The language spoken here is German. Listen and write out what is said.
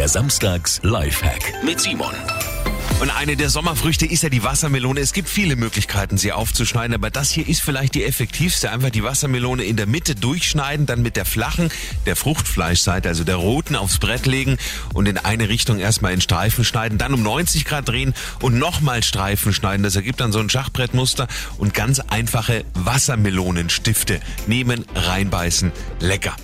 Der Samstags Lifehack mit Simon. Und eine der Sommerfrüchte ist ja die Wassermelone. Es gibt viele Möglichkeiten, sie aufzuschneiden, aber das hier ist vielleicht die effektivste. Einfach die Wassermelone in der Mitte durchschneiden, dann mit der flachen, der Fruchtfleischseite, also der roten, aufs Brett legen und in eine Richtung erstmal in Streifen schneiden, dann um 90 Grad drehen und nochmal Streifen schneiden. Das ergibt dann so ein Schachbrettmuster und ganz einfache Wassermelonenstifte nehmen, reinbeißen. Lecker.